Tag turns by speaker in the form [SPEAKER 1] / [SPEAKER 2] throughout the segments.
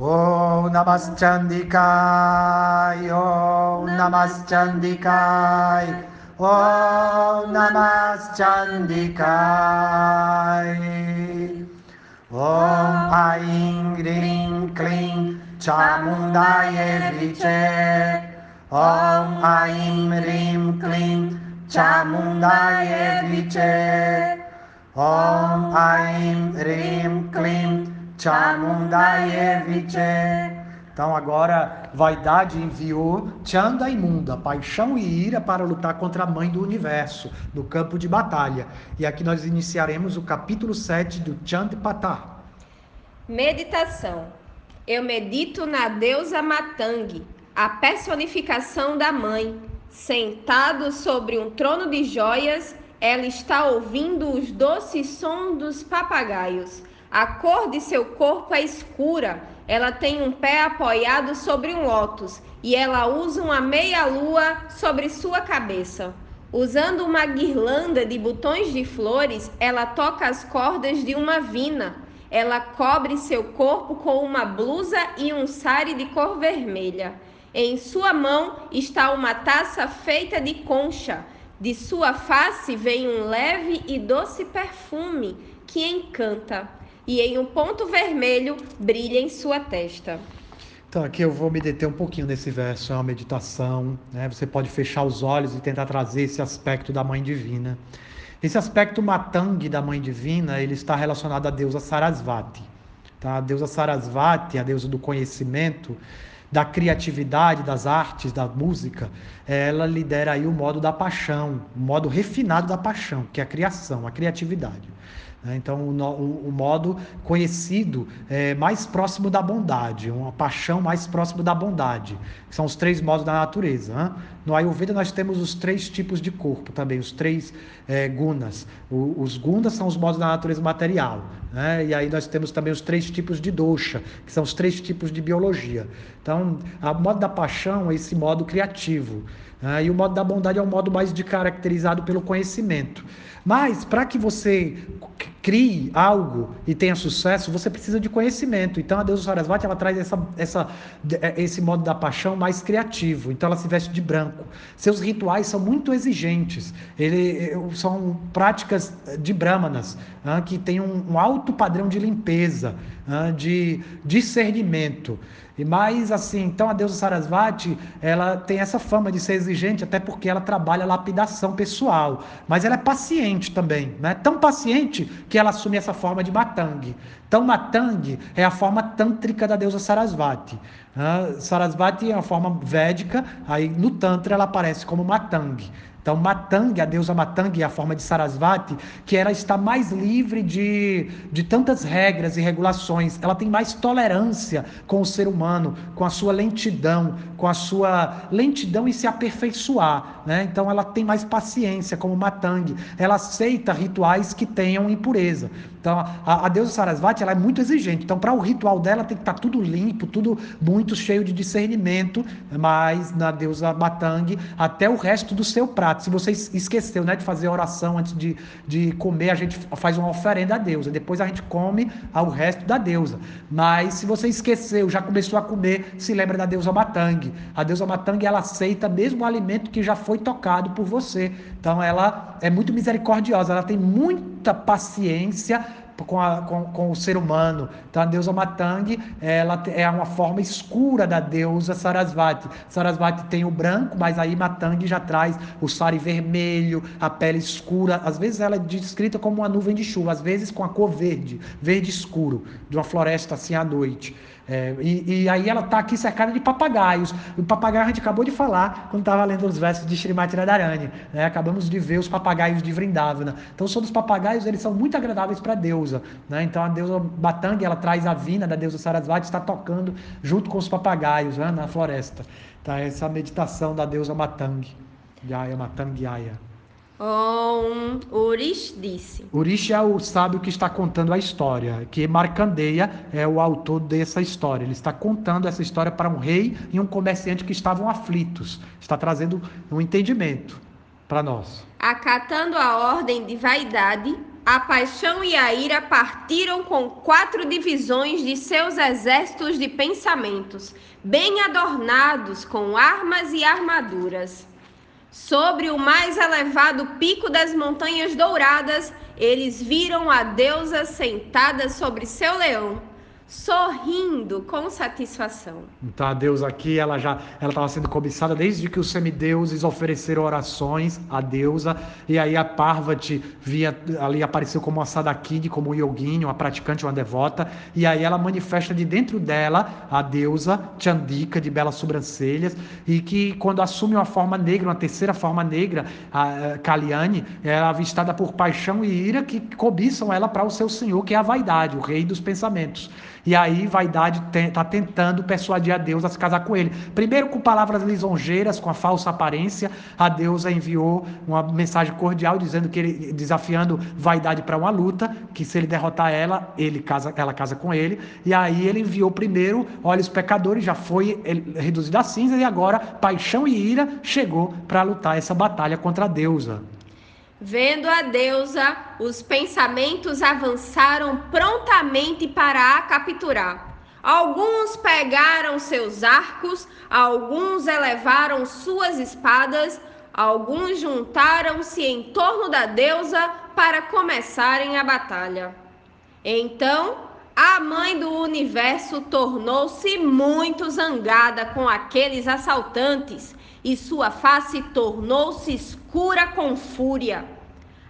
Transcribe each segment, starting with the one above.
[SPEAKER 1] ॐ नमश्चन्दिकाय ॐ नमश्चन्दिकाय ॐ नमश्चन्दिकाय ॐ ऐं ह्रीं क्लीं चामुण्डाय विचे ॐ ऐं ह्रीं क्लीं चामुण्डाय विचे ॐ ऐं ह्रीं क्लीं Chamundaye Viche. Então agora vaidade enviou Chanda imunda, paixão e ira para lutar contra a mãe do universo, no campo de batalha. E aqui nós iniciaremos o capítulo 7 do Chandipatá.
[SPEAKER 2] Meditação. Eu medito na deusa Matang, a personificação da mãe. Sentado sobre um trono de joias, ela está ouvindo os doces sons dos papagaios. A cor de seu corpo é escura ela tem um pé apoiado sobre um lótus e ela usa uma meia-lua sobre sua cabeça. Usando uma guirlanda de botões de flores, ela toca as cordas de uma vina. Ela cobre seu corpo com uma blusa e um sari de cor vermelha. Em sua mão está uma taça feita de concha. De sua face vem um leve e doce perfume que encanta e em um ponto vermelho brilha em sua testa.
[SPEAKER 1] Então, aqui eu vou me deter um pouquinho nesse verso, é uma meditação, né? Você pode fechar os olhos e tentar trazer esse aspecto da Mãe Divina. Esse aspecto matang da Mãe Divina, ele está relacionado à deusa Sarasvati. Tá? A deusa Sarasvati, a deusa do conhecimento, da criatividade, das artes, da música, ela lidera aí o modo da paixão, o modo refinado da paixão, que é a criação, a criatividade. Né? Então, o, o, modo conhecido é, mais próximo da bondade, uma paixão mais próximo da bondade, são os três modos da natureza. Né? No Ayurveda, nós temos os três tipos de corpo também, os três é, gunas. O, os gunas são os modos da natureza material. Né? E aí nós temos também os três tipos de dosha, que são os três tipos de biologia. Então, o modo da paixão é esse modo criativo. Né? E o modo da bondade é o modo mais de caracterizado pelo conhecimento. Mas, para que você crie algo e tenha sucesso, você precisa de conhecimento. Então a deusa Sarasvati ela traz essa, essa, é, esse modo da paixão mais criativo. Então ela se veste de branco. Seus rituais são muito exigentes. Ele, são práticas de brahmanas que têm um, um alto padrão de limpeza, de discernimento. E mais assim, então a deusa Sarasvati, ela tem essa fama de ser exigente, até porque ela trabalha lapidação pessoal. Mas ela é paciente também, né? Tão paciente que ela assume essa forma de Matang. Então Matang é a forma tântrica da deusa Sarasvati. Uh, Sarasvati é uma forma védica, aí no Tantra ela aparece como Matang. Então, Matang, a deusa Matang, é a forma de Sarasvati, que ela está mais livre de, de tantas regras e regulações. Ela tem mais tolerância com o ser humano, com a sua lentidão, com a sua lentidão em se aperfeiçoar. Né? Então, ela tem mais paciência, como Matang. Ela aceita rituais que tenham impureza. Então, a, a deusa Sarasvati ela é muito exigente. Então, para o ritual dela tem que estar tá tudo limpo, tudo muito cheio de discernimento. Mas na deusa Matang, até o resto do seu prato. Se você esqueceu né, de fazer oração antes de, de comer, a gente faz uma oferenda à deusa. Depois a gente come ao resto da deusa. Mas se você esqueceu, já começou a comer, se lembra da deusa A deusa Matang ela aceita mesmo o alimento que já foi tocado por você. Então, ela é muito misericordiosa. Ela tem muita paciência com, a, com, com, o ser humano. Então a deusa Matang ela é uma forma escura da deusa Sarasvati. Sarasvati tem o branco, mas aí Matang já traz o sari vermelho, a pele escura. Às vezes ela é descrita como uma nuvem de chuva, às vezes com a cor verde, verde escuro, de uma floresta assim à noite. É, e, e, aí ela está aqui cercada de papagaios. O papagaio a gente acabou de falar quando estava lendo os versos de Srimati Radharani. Né? Acabamos de ver os papagaios de Vrindavana. Então, os papagaios eles são muito agradáveis para a deusa. Né? Então, a deusa Batang, ela traz a vina da deusa Sarasvati, está tocando junto com os papagaios né? na floresta. Tá? Essa meditação da deusa Matang. Jaya Matang Jaya.
[SPEAKER 2] Um, Urish disse.
[SPEAKER 1] Urish é o sábio que está contando a história, que Marcandeia é o autor dessa história. Ele está contando essa história para um rei e um comerciante que estavam aflitos. Está trazendo um entendimento para nós.
[SPEAKER 2] Acatando a ordem de vaidade, a paixão e a ira partiram com quatro divisões de seus exércitos de pensamentos, bem adornados com armas e armaduras. Sobre o mais elevado pico das montanhas douradas, eles viram a deusa sentada sobre seu leão sorrindo com satisfação.
[SPEAKER 1] Então a deusa aqui, ela já ela estava sendo cobiçada desde que os semideuses ofereceram orações à deusa, e aí a Parvati via ali apareceu como uma sadakini, como um yoguinho, uma praticante, uma devota, e aí ela manifesta de dentro dela a deusa Chandika de belas sobrancelhas, e que quando assume uma forma negra, uma terceira forma negra, a Kaliani, é avistada por paixão e ira que cobiçam ela para o seu senhor, que é a vaidade, o rei dos pensamentos. E aí, vaidade está tentando persuadir a Deus a se casar com ele. Primeiro, com palavras lisonjeiras, com a falsa aparência, a deusa enviou uma mensagem cordial dizendo que ele, desafiando vaidade para uma luta, que se ele derrotar ela, ele casa, ela casa com ele. E aí ele enviou primeiro, olha os pecadores, já foi reduzido a cinza e agora paixão e ira chegou para lutar essa batalha contra a deusa.
[SPEAKER 2] Vendo a deusa, os pensamentos avançaram prontamente para a capturar. Alguns pegaram seus arcos, alguns elevaram suas espadas, alguns juntaram-se em torno da deusa para começarem a batalha. Então, a mãe do universo tornou-se muito zangada com aqueles assaltantes e sua face tornou-se escura com fúria.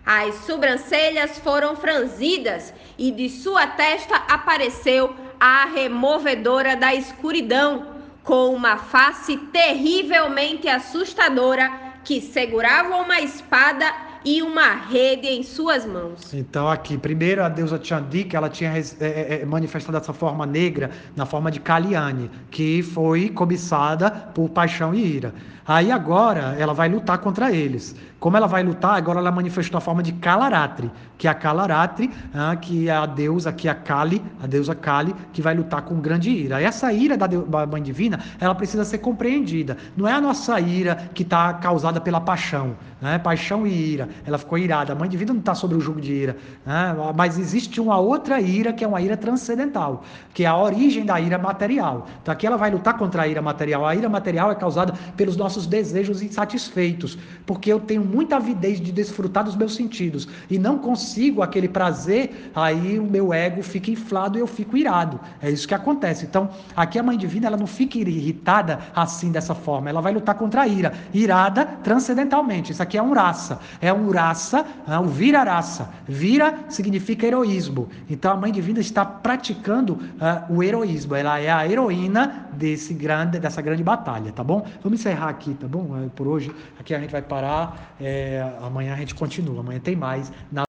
[SPEAKER 2] As sobrancelhas foram franzidas e de sua testa apareceu a removedora da escuridão, com uma face terrivelmente assustadora que segurava uma espada e uma rede em suas mãos.
[SPEAKER 1] Então aqui, primeiro a deusa Chandika, ela tinha é, é, é, manifestado essa forma negra na forma de Kaliani, que foi cobiçada por paixão e ira. Aí agora ela vai lutar contra eles. Como ela vai lutar, agora ela manifestou a forma de Kalaratri, que é a Kalaratri, ah, que é a deusa, que é a Kali, a deusa Kali, que vai lutar com grande ira. E essa ira da, da Mãe Divina, ela precisa ser compreendida. Não é a nossa ira que está causada pela paixão, né? paixão e ira. Ela ficou irada. A Mãe Divina não está sobre o jugo de ira. Né? Mas existe uma outra ira, que é uma ira transcendental, que é a origem da ira material. Então aqui ela vai lutar contra a ira material. A ira material é causada pelos nossos desejos insatisfeitos, porque eu tenho muita avidez de desfrutar dos meus sentidos e não consigo aquele prazer, aí o meu ego fica inflado e eu fico irado. É isso que acontece. Então, aqui a mãe divina, ela não fica irritada assim dessa forma, ela vai lutar contra a ira, irada transcendentalmente. Isso aqui é um raça, é um raça, é um vira-raça. Vira significa heroísmo. Então a mãe divina está praticando uh, o heroísmo. Ela é a heroína desse grande, dessa grande batalha, tá bom? Vamos encerrar aqui aqui, tá bom? É, por hoje, aqui a gente vai parar. É, amanhã a gente continua. Amanhã tem mais. Na...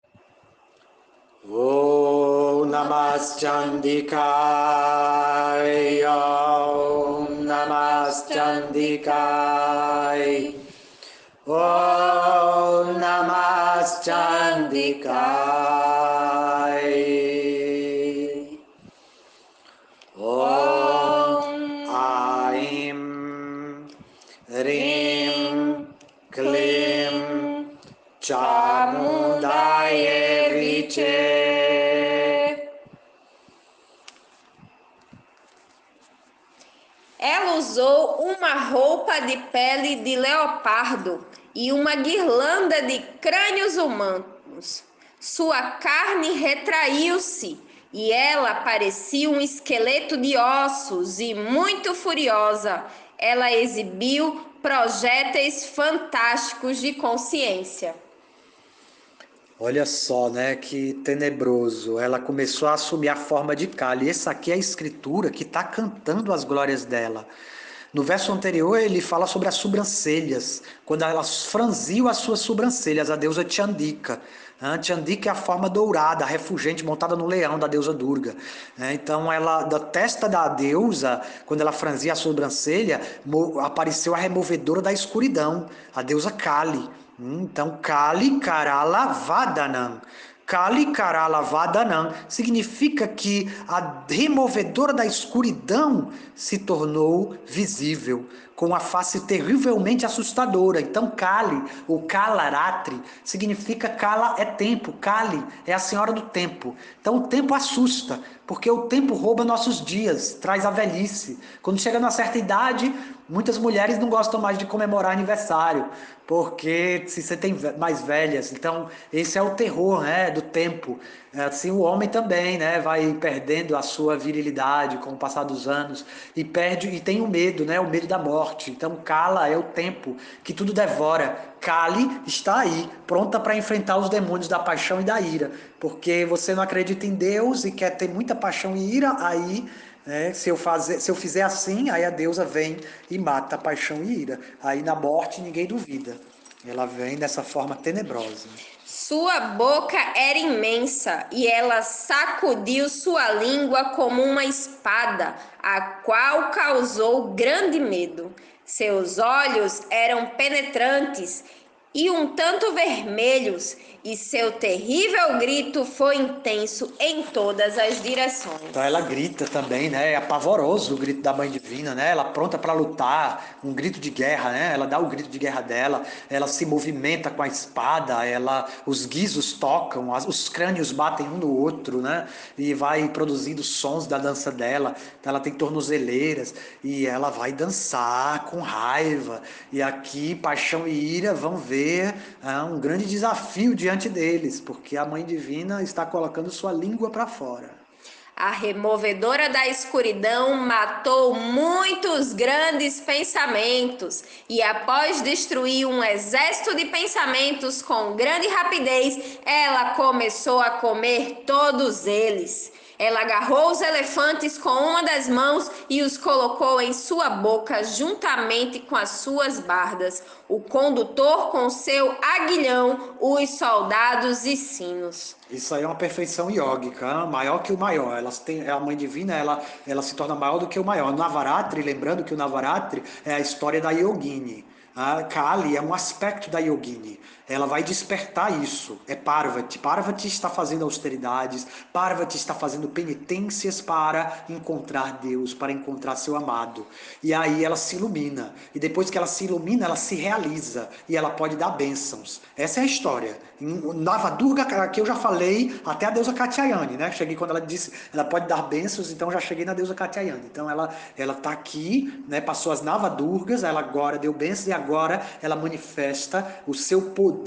[SPEAKER 1] Om Namaskandikay Om Namaskandikay Om Namaskandikay
[SPEAKER 2] de leopardo e uma guirlanda de crânios humanos. Sua carne retraiu-se e ela parecia um esqueleto de ossos e muito furiosa. Ela exibiu projéteis fantásticos de consciência.
[SPEAKER 1] Olha só, né, que tenebroso. Ela começou a assumir a forma de Kali. Essa aqui é a escritura que está cantando as glórias dela. No verso anterior, ele fala sobre as sobrancelhas, quando ela franziu as suas sobrancelhas, a deusa Chandika. Chandika é a forma dourada, refugente, montada no leão da deusa Durga. Então, ela, da testa da deusa, quando ela franzia a sobrancelha, apareceu a removedora da escuridão, a deusa Kali. Então, Kali Karala Vadanam. Kali Karala Vadanam significa que a removedora da escuridão se tornou visível. Com uma face terrivelmente assustadora. Então, Kali, ou Kalaratri, significa Kala é tempo, Kali é a senhora do tempo. Então, o tempo assusta, porque o tempo rouba nossos dias, traz a velhice. Quando chega numa certa idade, muitas mulheres não gostam mais de comemorar aniversário, porque se você tem mais velhas, então esse é o terror, né, do tempo. Assim o homem também, né, vai perdendo a sua virilidade com o passar dos anos e perde e tem o medo, né, o medo da morte. Então cala é o tempo que tudo devora. Kali está aí, pronta para enfrentar os demônios da paixão e da ira, porque você não acredita em Deus e quer ter muita paixão e ira, aí né? Se, eu fazer, se eu fizer assim, aí a deusa vem e mata a paixão e ira. Aí na morte ninguém duvida. Ela vem dessa forma tenebrosa.
[SPEAKER 2] Sua boca era imensa e ela sacudiu sua língua como uma espada, a qual causou grande medo. Seus olhos eram penetrantes e um tanto vermelhos, e seu terrível grito foi intenso em todas as direções.
[SPEAKER 1] Então ela grita também, né? É apavoroso o grito da Mãe Divina, né? Ela pronta para lutar, um grito de guerra, né? Ela dá o grito de guerra dela, ela se movimenta com a espada, ela, os guizos tocam, os crânios batem um no outro, né? E vai produzindo sons da dança dela. Então ela tem tornozeleiras e ela vai dançar com raiva. E aqui paixão e ira vão ver um grande desafio diante deles, porque a Mãe Divina está colocando sua língua para fora.
[SPEAKER 2] A removedora da escuridão matou muitos grandes pensamentos, e após destruir um exército de pensamentos com grande rapidez, ela começou a comer todos eles. Ela agarrou os elefantes com uma das mãos e os colocou em sua boca juntamente com as suas bardas, o condutor com seu aguilhão, os soldados e sinos.
[SPEAKER 1] Isso aí é uma perfeição iógica, maior que o maior. Ela tem, é a mãe divina, ela, ela se torna maior do que o maior. Navaratri, lembrando que o Navaratri é a história da Yogini. A Kali é um aspecto da Yogini. Ela vai despertar isso. É Parvati. Parvati está fazendo austeridades, Parvati está fazendo penitências para encontrar Deus, para encontrar seu amado. E aí ela se ilumina. E depois que ela se ilumina, ela se realiza e ela pode dar bênçãos. Essa é a história. Em Navadurga, que eu já falei, até a deusa Katyayani, né? Cheguei quando ela disse, ela pode dar bênçãos, então já cheguei na deusa Katyayani. Então ela ela tá aqui, né? Passou as Navadurgas, ela agora deu bênçãos e agora ela manifesta o seu poder,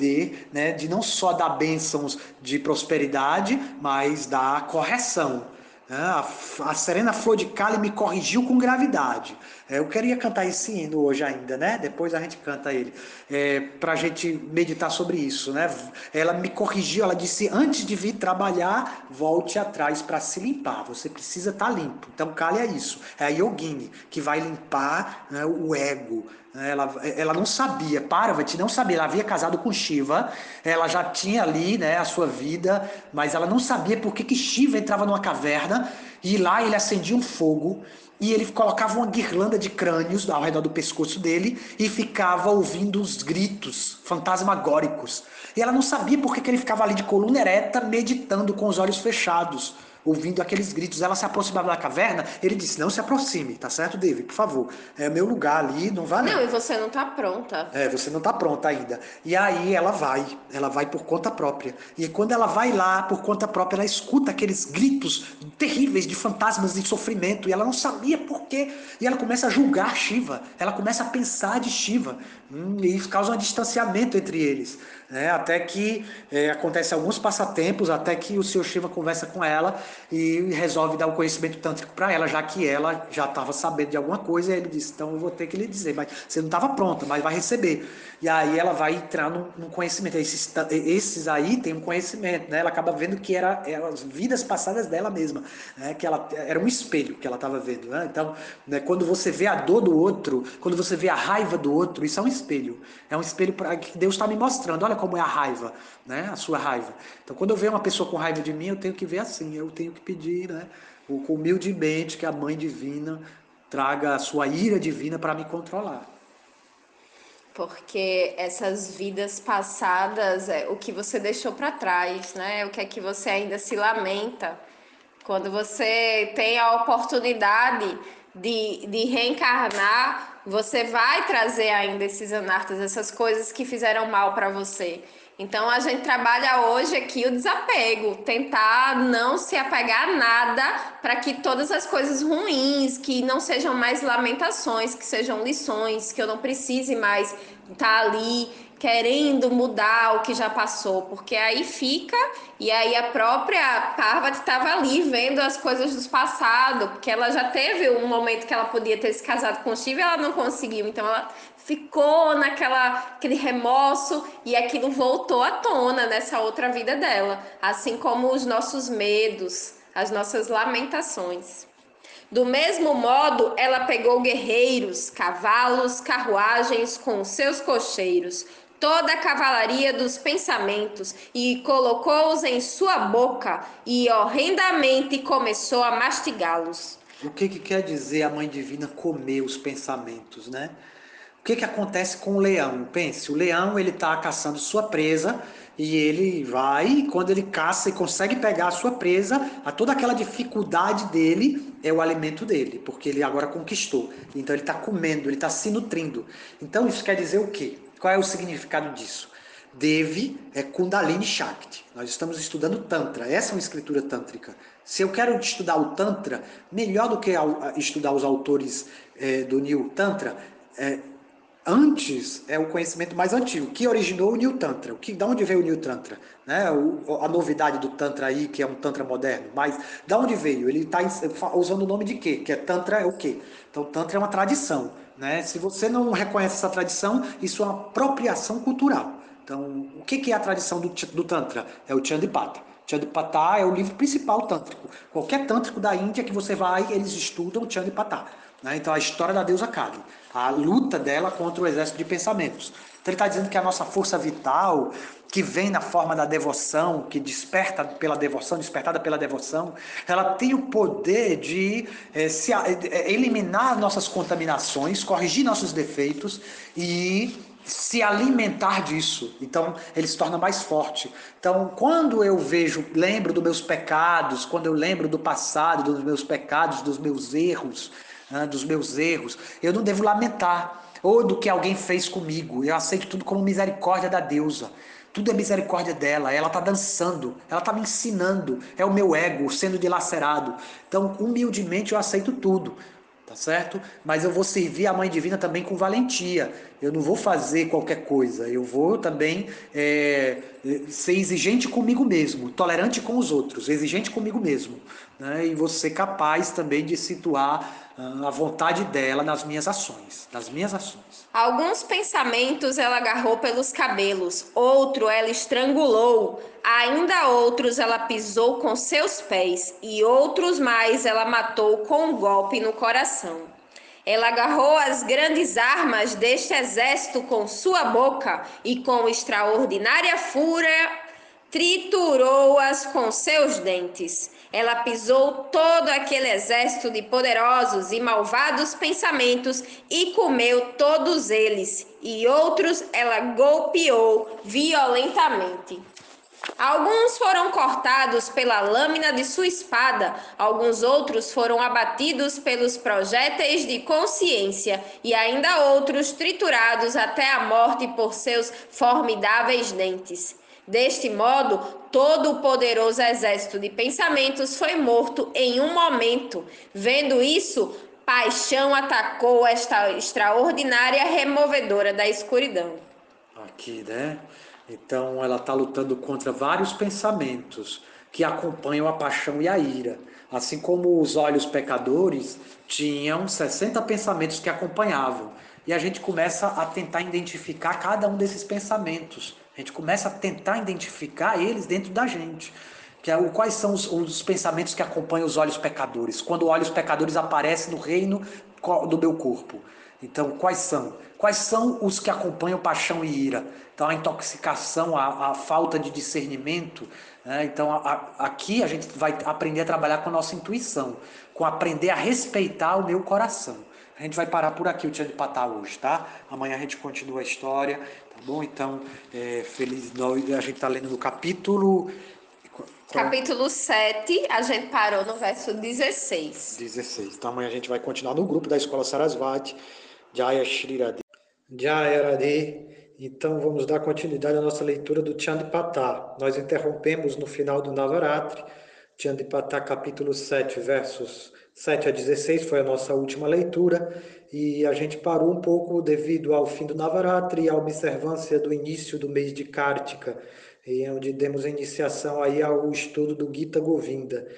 [SPEAKER 1] né? De não só dar bênçãos de prosperidade, mas da correção. Né? A, Serena Flor de Cali me corrigiu com gravidade. É, eu queria cantar esse hino hoje ainda, né? Depois a gente canta ele, é, para a gente meditar sobre isso, né? Ela me corrigiu, ela disse: antes de vir trabalhar, volte atrás para se limpar. Você precisa estar tá limpo. Então, Kali é isso. É a Yogini que vai limpar né, o ego. Ela, ela não sabia, Parvati não sabia, ela havia casado com Shiva, ela já tinha ali né, a sua vida, mas ela não sabia por que, que Shiva entrava numa caverna e lá ele acendia um fogo e ele colocava uma guirlanda de crânios ao redor do pescoço dele e ficava ouvindo os gritos fantasmagóricos. E ela não sabia por que, que ele ficava ali de coluna ereta, meditando com os olhos fechados ouvindo aqueles gritos. Ela se aproximava da caverna, ele disse: Não se aproxime, tá certo, David? Por favor. É meu lugar ali, não vai
[SPEAKER 2] não. Não, e você não tá pronta.
[SPEAKER 1] É, você não tá pronta ainda. E aí ela vai, ela vai por conta própria. E quando ela vai lá por conta própria, ela escuta aqueles gritos terríveis de fantasmas de sofrimento, e ela não sabia por quê. E ela começa a julgar Shiva, ela começa a pensar de Shiva, hum, e isso causa um distanciamento entre eles. Né? Até que é, acontece alguns passatempos, até que o Sr. Shiva conversa com ela e resolve dar o conhecimento tântrico para ela, já que ela já estava sabendo de alguma coisa, e ele disse, então eu vou ter que lhe dizer, mas você não estava pronta, mas vai receber. E aí ela vai entrar no, conhecimento. Esses, esses, aí têm um conhecimento, né? Ela acaba vendo que era, era as vidas passadas dela mesma, né? que ela era um espelho que ela estava vendo. Né? Então, né, quando você vê a dor do outro, quando você vê a raiva do outro, isso é um espelho. É um espelho para que Deus está me mostrando. Olha como é a raiva, né? A sua raiva. Então, quando eu vejo uma pessoa com raiva de mim, eu tenho que ver assim, eu tenho que pedir, né? Humildemente que a Mãe Divina traga a sua ira divina para me controlar.
[SPEAKER 2] Porque essas vidas passadas é o que você deixou para trás, né? O que é que você ainda se lamenta. Quando você tem a oportunidade de, de reencarnar, você vai trazer ainda esses anartas, essas coisas que fizeram mal para você. Então a gente trabalha hoje aqui o desapego, tentar não se apegar a nada para que todas as coisas ruins, que não sejam mais lamentações, que sejam lições, que eu não precise mais estar tá ali querendo mudar o que já passou, porque aí fica e aí a própria Parvati estava ali vendo as coisas do passado, porque ela já teve um momento que ela podia ter se casado com o Shiva e ela não conseguiu, então ela ficou naquela aquele remorso e aquilo voltou à tona nessa outra vida dela, assim como os nossos medos, as nossas lamentações. Do mesmo modo, ela pegou guerreiros, cavalos, carruagens com seus cocheiros, toda a cavalaria dos pensamentos e colocou-os em sua boca e horrendamente começou a mastigá-los.
[SPEAKER 1] O que, que quer dizer a mãe divina comer os pensamentos, né? que, que acontece com o leão? Pense, o leão ele está caçando sua presa e ele vai, quando ele caça e consegue pegar a sua presa, a toda aquela dificuldade dele é o alimento dele, porque ele agora conquistou. Então ele está comendo, ele está se nutrindo. Então isso quer dizer o quê? Qual é o significado disso? Devi é Kundalini Shakti. Nós estamos estudando Tantra. Essa é uma escritura tântrica. Se eu quero estudar o Tantra, melhor do que estudar os autores é, do New Tantra, é, antes é o conhecimento mais antigo, que originou o New Tantra. O que, da onde veio o New Tantra? Né? O, a novidade do Tantra aí, que é um Tantra moderno. Mas da onde veio? Ele está usando o nome de quê? Que é Tantra é o quê? Então Tantra é uma tradição. Né? Se você não reconhece essa tradição, isso é uma apropriação cultural. Então, o que, é a tradição do, do Tantra? É o Chandipata. Chandipata é o livro principal tântrico. Qualquer tântrico da Índia que você vai, eles estudam Chandipata. Né? Então, a história da deusa Kali a luta dela contra o exército de pensamentos. Então ele está dizendo que a nossa força vital, que vem na forma da devoção, que desperta pela devoção, despertada pela devoção, ela tem o poder de é, se, é, eliminar nossas contaminações, corrigir nossos defeitos e se alimentar disso. Então, ele se torna mais forte. Então, quando eu vejo, lembro dos meus pecados, quando eu lembro do passado, dos meus pecados, dos meus erros, né, dos meus erros. Eu não devo lamentar ou do que alguém fez comigo. Eu aceito tudo como misericórdia da deusa. Tudo é misericórdia dela. Ela está dançando, ela está me ensinando. É o meu ego sendo dilacerado. Então, humildemente, eu aceito tudo tá certo? Mas eu vou servir a Mãe Divina também com valentia. Eu não vou fazer qualquer coisa. Eu vou também é, ser exigente comigo mesmo, tolerante com os outros, exigente comigo mesmo. Né? E vou ser capaz também de situar a vontade dela nas minhas ações, nas minhas ações.
[SPEAKER 2] Alguns pensamentos ela agarrou pelos cabelos, outro ela estrangulou, ainda outros ela pisou com seus pés, e outros mais ela matou com um golpe no coração. Ela agarrou as grandes armas deste exército com sua boca e com extraordinária fúria triturou-as com seus dentes. Ela pisou todo aquele exército de poderosos e malvados pensamentos e comeu todos eles, e outros ela golpeou violentamente. Alguns foram cortados pela lâmina de sua espada, alguns outros foram abatidos pelos projéteis de consciência, e ainda outros triturados até a morte por seus formidáveis dentes. Deste modo, todo o poderoso exército de pensamentos foi morto em um momento. Vendo isso, paixão atacou esta extraordinária removedora da escuridão.
[SPEAKER 1] Aqui, né? Então ela está lutando contra vários pensamentos que acompanham a paixão e a ira. Assim como os olhos pecadores tinham 60 pensamentos que acompanhavam. E a gente começa a tentar identificar cada um desses pensamentos. A gente começa a tentar identificar eles dentro da gente. Que é o, quais são os, os pensamentos que acompanham os olhos pecadores? Quando olhos pecadores aparecem no reino do meu corpo. Então, quais são? Quais são os que acompanham paixão e ira? Então, a intoxicação, a, a falta de discernimento. Né? Então, a, a, aqui a gente vai aprender a trabalhar com a nossa intuição, com aprender a respeitar o meu coração. A gente vai parar por aqui o Tia de Patá hoje, tá? Amanhã a gente continua a história, tá bom? Então, é, feliz. A gente está lendo no capítulo
[SPEAKER 2] Capítulo 7, a gente parou no verso 16.
[SPEAKER 1] 16. Então amanhã a gente vai continuar no grupo da Escola Sarasvati, Jaya Shrirade. Jaya Radhe. Então vamos dar continuidade à nossa leitura do Chandipatá. Nós interrompemos no final do Navaratri, Chandipatá capítulo 7, versos 7 a 16 foi a nossa última leitura e a gente parou um pouco devido ao fim do Navaratri e à observância do início do mês de Kartika, onde demos iniciação aí ao estudo do Gita Govinda.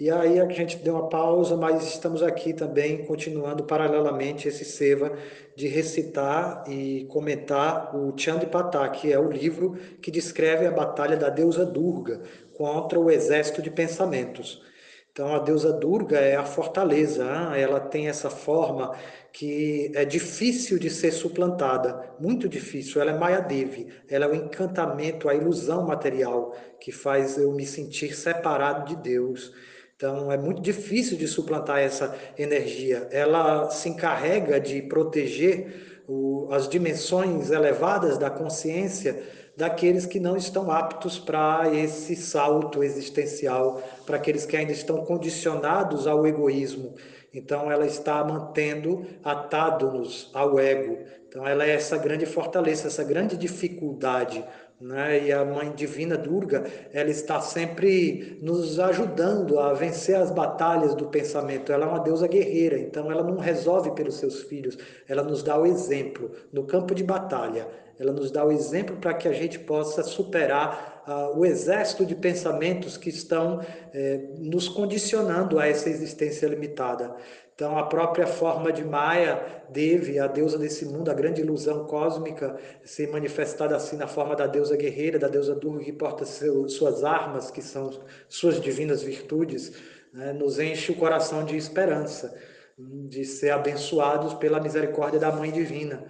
[SPEAKER 1] E aí a gente deu uma pausa, mas estamos aqui também continuando paralelamente esse seva de recitar e comentar o Chandipatá, que é o livro que descreve a batalha da deusa Durga contra o exército de pensamentos. Então, a deusa Durga é a fortaleza, ela tem essa forma que é difícil de ser suplantada, muito difícil. Ela é Maya Devi, ela é o encantamento, a ilusão material que faz eu me sentir separado de Deus. Então, é muito difícil de suplantar essa energia. Ela se encarrega de proteger as dimensões elevadas da consciência daqueles que não estão aptos para esse salto existencial, para aqueles que ainda estão condicionados ao egoísmo. Então, ela está mantendo atado-nos ao ego. Então, ela é essa grande fortaleza, essa grande dificuldade. Né? E a Mãe Divina Durga, ela está sempre nos ajudando a vencer as batalhas do pensamento. Ela é uma deusa guerreira, então ela não resolve pelos seus filhos, ela nos dá o exemplo no campo de batalha ela nos dá o exemplo para que a gente possa superar uh, o exército de pensamentos que estão eh, nos condicionando a essa existência limitada. Então, a própria forma de Maya, Devi, a deusa desse mundo, a grande ilusão cósmica, se manifestada assim na forma da deusa guerreira, da deusa Durga, que porta seu, suas armas, que são suas divinas virtudes, né, nos enche o coração de esperança, de ser abençoados pela misericórdia da Mãe Divina.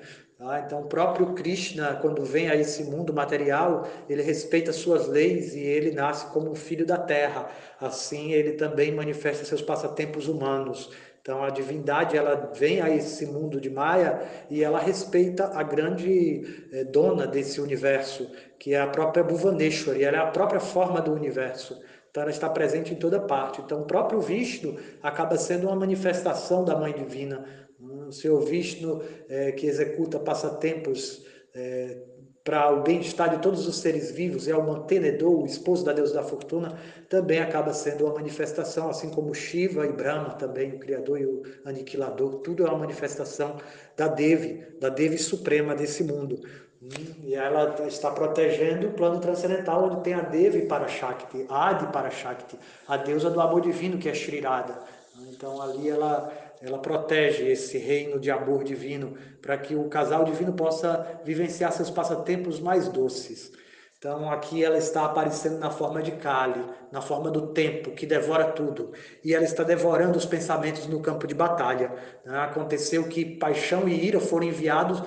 [SPEAKER 1] Ah, então, o próprio Krishna, quando vem a esse mundo material, ele respeita suas leis e ele nasce como um filho da terra. Assim, ele também manifesta seus passatempos humanos. Então, a divindade ela vem a esse mundo de Maya e ela respeita a grande eh, dona desse universo, que é a própria Bhuvaneshwari, ela é a própria forma do universo. Então, ela está presente em toda parte. Então, o próprio Vishnu acaba sendo uma manifestação da Mãe Divina o Senhor Vishnu, é, que executa passatempos é, para o bem-estar de todos os seres vivos, é o mantenedor, o esposo da deusa da fortuna, também acaba sendo uma manifestação, assim como Shiva e Brahma também, o criador e o aniquilador, tudo é uma manifestação da Devi, da Devi suprema desse mundo. E ela está protegendo o plano transcendental, onde tem a Devi para Shakti, Adi para Shakti, a deusa do amor divino, que é Shri Radha. Então ali ela ela protege esse reino de amor divino para que o casal divino possa vivenciar seus passatempos mais doces. Então aqui ela está aparecendo na forma de Kali, na forma do tempo que devora tudo, e ela está devorando os pensamentos no campo de batalha. Aconteceu que paixão e ira foram enviados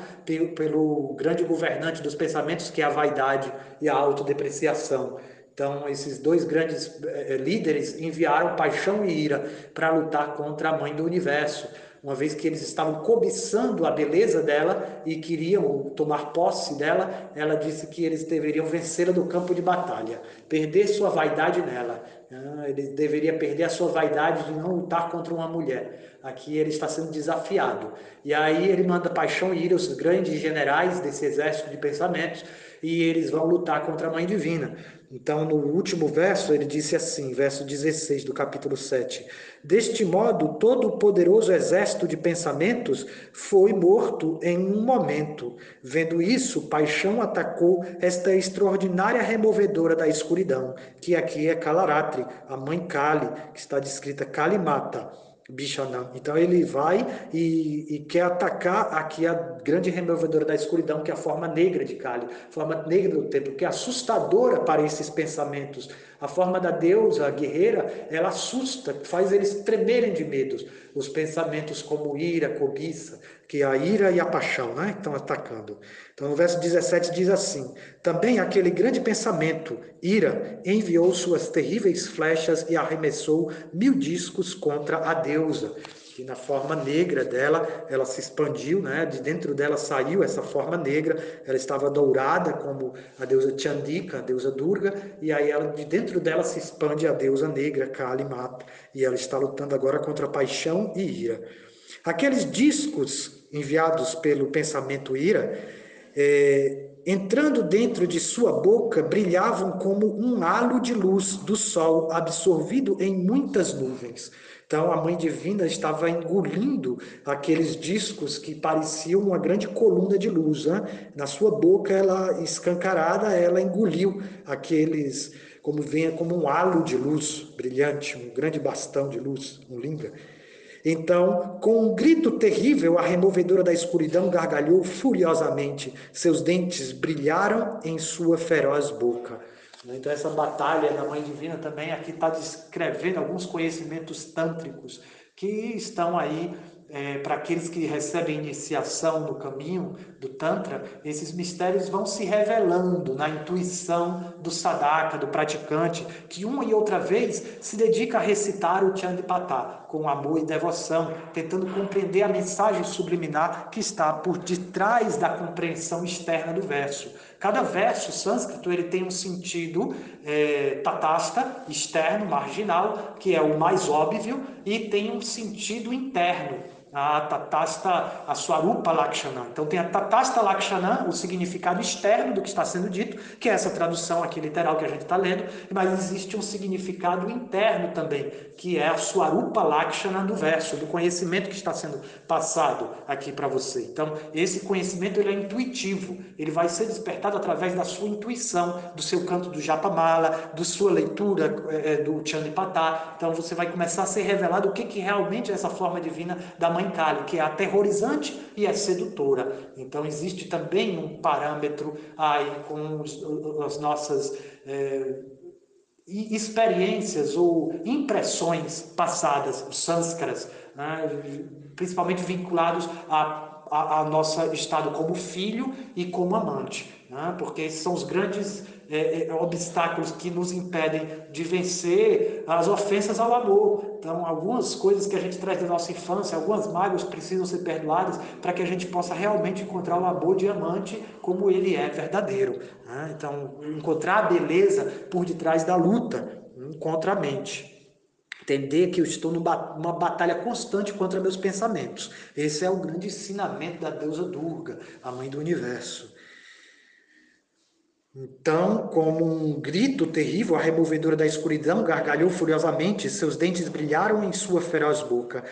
[SPEAKER 1] pelo grande governante dos pensamentos, que é a vaidade e a autodepreciação. Então, esses dois grandes eh, líderes enviaram paixão e ira para lutar contra a mãe do universo, uma vez que eles estavam cobiçando a beleza dela e queriam tomar posse dela, ela disse que eles deveriam vencê-la no campo de batalha, perder sua vaidade nela. Ah, ele deveria perder a sua vaidade de não lutar contra uma mulher. Aqui ele está sendo desafiado. E aí ele manda paixão e ira os grandes generais desse exército de pensamentos e eles vão lutar contra a mãe divina. Então, no último verso, ele disse assim, verso 16 do capítulo 7: Deste modo, todo o poderoso exército de pensamentos foi morto em um momento. Vendo isso, paixão atacou esta extraordinária removedora da escuridão, que aqui é Kalaratri, a mãe Kali, que está descrita Kalimata. Bishanam. Então ele vai e, e, quer atacar aqui a grande removedora da escuridão, que é a forma negra de Kali, forma negra do templo, que é assustadora para esses pensamentos. A forma da deusa, guerreira, ela assusta, faz eles tremerem de medos. Os pensamentos como ira, cobiça, que é a ira e a paixão, né? Estão atacando. Então, no verso 17 diz assim: Também aquele grande pensamento, ira, enviou suas terríveis flechas e arremessou mil discos contra a deusa. Que na forma negra dela, ela se expandiu, né? De dentro dela saiu essa forma negra, ela estava dourada como a deusa Chandika, a deusa Durga, e aí ela, de dentro dela se expande a deusa negra, Kali Mata, e ela está lutando agora contra paixão e ira. Aqueles discos enviados pelo pensamento ira, é, entrando dentro de sua boca, brilhavam como um halo de luz do sol absorvido em muitas nuvens. Então a Mãe Divina estava engolindo aqueles discos que pareciam uma grande coluna de luz. Né? Na sua boca, ela escancarada, ela engoliu aqueles, como venha como um halo de luz brilhante, um grande bastão de luz, um linga. Então, com um grito terrível, a removedora da escuridão gargalhou furiosamente. Seus dentes brilharam em sua feroz boca. Então, essa batalha da Mãe Divina também aqui está descrevendo alguns conhecimentos tântricos que estão aí é, para aqueles que recebem iniciação no caminho do Tantra, esses mistérios vão se revelando na intuição do sadhaka, do praticante, que uma e outra vez se dedica a recitar o Chandipatá com amor e devoção, tentando compreender a mensagem subliminar que está por detrás da compreensão externa do verso. Cada verso sânscrito ele tem um sentido é, tatasta, externo, marginal, que é o mais óbvio, e tem um sentido interno, a Tatasta, a Swarupa Lakshana. Então tem a Tatasta Lakshana, o significado externo do que está sendo dito, que é essa tradução aqui literal que a gente está lendo, mas existe um significado interno também, que é a Swarupa Lakshana do verso, do conhecimento que está sendo passado aqui para você. Então esse conhecimento ele é intuitivo, ele vai ser despertado através da sua intuição, do seu canto do Japamala, da sua leitura é, do Chanipatá. Então você vai começar a ser revelado o que, que realmente é essa forma divina da mãe Kali, que é aterrorizante e é sedutora. Então existe também um parâmetro aí com os, as nossas é, experiências ou impressões passadas, os sanskaras, né, principalmente vinculados a, a, a nosso estado como filho e como amante, né, porque esses são os grandes é, é, obstáculos que nos impedem de vencer as ofensas ao amor. Então, algumas coisas que a gente traz da nossa infância, algumas mágoas precisam ser perdoadas para que a gente possa realmente encontrar o amor diamante como ele é verdadeiro. Né? Então, encontrar a beleza por detrás da luta contra a mente. Entender que eu estou numa batalha constante contra meus pensamentos. Esse é o grande ensinamento da deusa Durga, a mãe do universo. Então, como um grito terrível, a removedora da escuridão gargalhou furiosamente, seus dentes brilharam em sua feroz boca.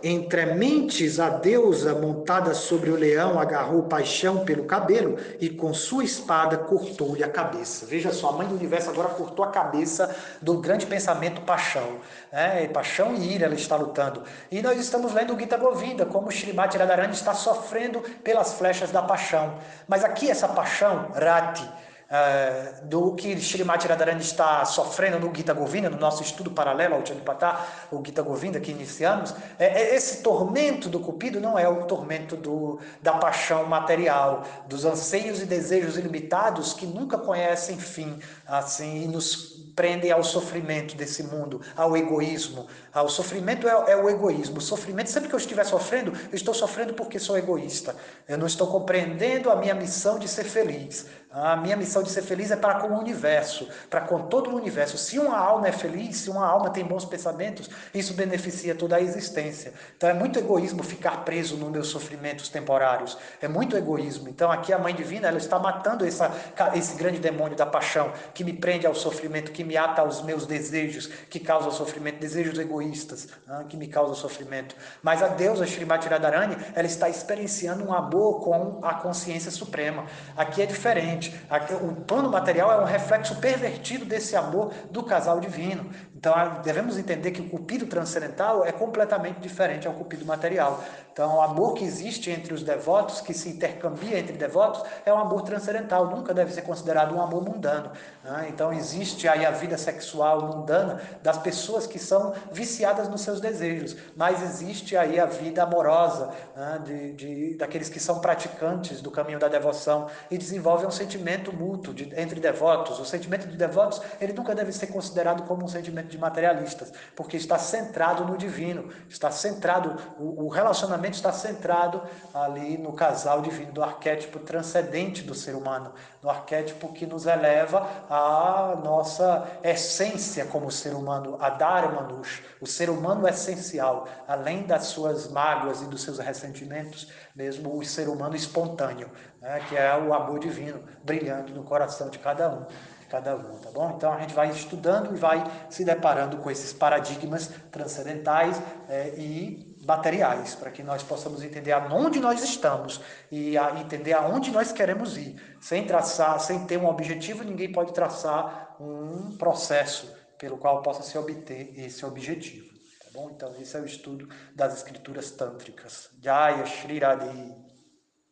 [SPEAKER 1] Entre mentes, a deusa, montada sobre o leão, agarrou paixão pelo cabelo e com sua espada cortou-lhe a cabeça. Veja só, a mãe do universo agora cortou a cabeça do grande pensamento paixão. Né? Paixão e ira ela está lutando. E nós estamos lendo o Gita Govinda, como Srimati Radharani está sofrendo pelas flechas da paixão. Mas aqui essa paixão, Rati, é, do que Srimati Radharani está sofrendo no Gita Govinda, no nosso estudo paralelo ao Chanipatá, o Gita Govinda que iniciamos, é, é, esse tormento do cupido não é o tormento do, da paixão material, dos anseios e desejos ilimitados que nunca conhecem fim, assim, e nos prendem ao sofrimento desse mundo, ao egoísmo. O sofrimento é, é, o egoísmo. O sofrimento, sempre que eu estiver sofrendo, eu estou sofrendo porque sou egoísta. Eu não estou compreendendo a minha missão de ser feliz. A minha missão de ser feliz é para com o universo, para com todo o universo. Se uma alma é feliz, se uma alma tem bons pensamentos, isso beneficia toda a existência. Então é muito egoísmo ficar preso nos meus sofrimentos temporários. É muito egoísmo. Então aqui a Mãe Divina ela está matando essa, esse grande demônio da paixão que me prende ao sofrimento, que me ata aos meus desejos, que causa sofrimento, desejos egoístas, né, que me causam sofrimento. Mas a deusa Srimati Radharani, ela está experienciando um amor com a consciência suprema. Aqui é diferente. O plano material é um reflexo pervertido desse amor do casal divino. Então devemos entender que o cupido transcendental é completamente diferente ao cupido material. Então, o amor que existe entre os devotos, que se intercambia entre devotos, é um amor transcendental, nunca deve ser considerado um amor mundano. Né? Então, existe aí a vida sexual mundana das pessoas que são viciadas nos seus desejos, mas existe aí a vida amorosa né? de, de, daqueles que são praticantes do caminho da devoção e desenvolvem um sentimento mútuo de, entre devotos. O sentimento de devotos, ele nunca deve ser considerado como um sentimento de materialistas, porque está centrado no divino, está centrado, o, o relacionamento está centrado ali no casal divino, do arquétipo transcendente do ser humano, no arquétipo que nos eleva à nossa essência como ser humano, a Dharma Manush, o ser humano essencial, além das suas mágoas e dos seus ressentimentos, mesmo o ser humano espontâneo, né, que é o amor divino brilhando no coração de cada um cada um, tá bom? Então a gente vai estudando e vai se deparando com esses paradigmas transcendentais é, e materiais, para que nós possamos entender aonde nós estamos e a, entender aonde nós queremos ir. Sem traçar, sem ter um objetivo, ninguém pode traçar um processo pelo qual possa se obter esse objetivo. Tá bom? Então esse é o estudo das escrituras tântricas. Jaya Shri Radhi.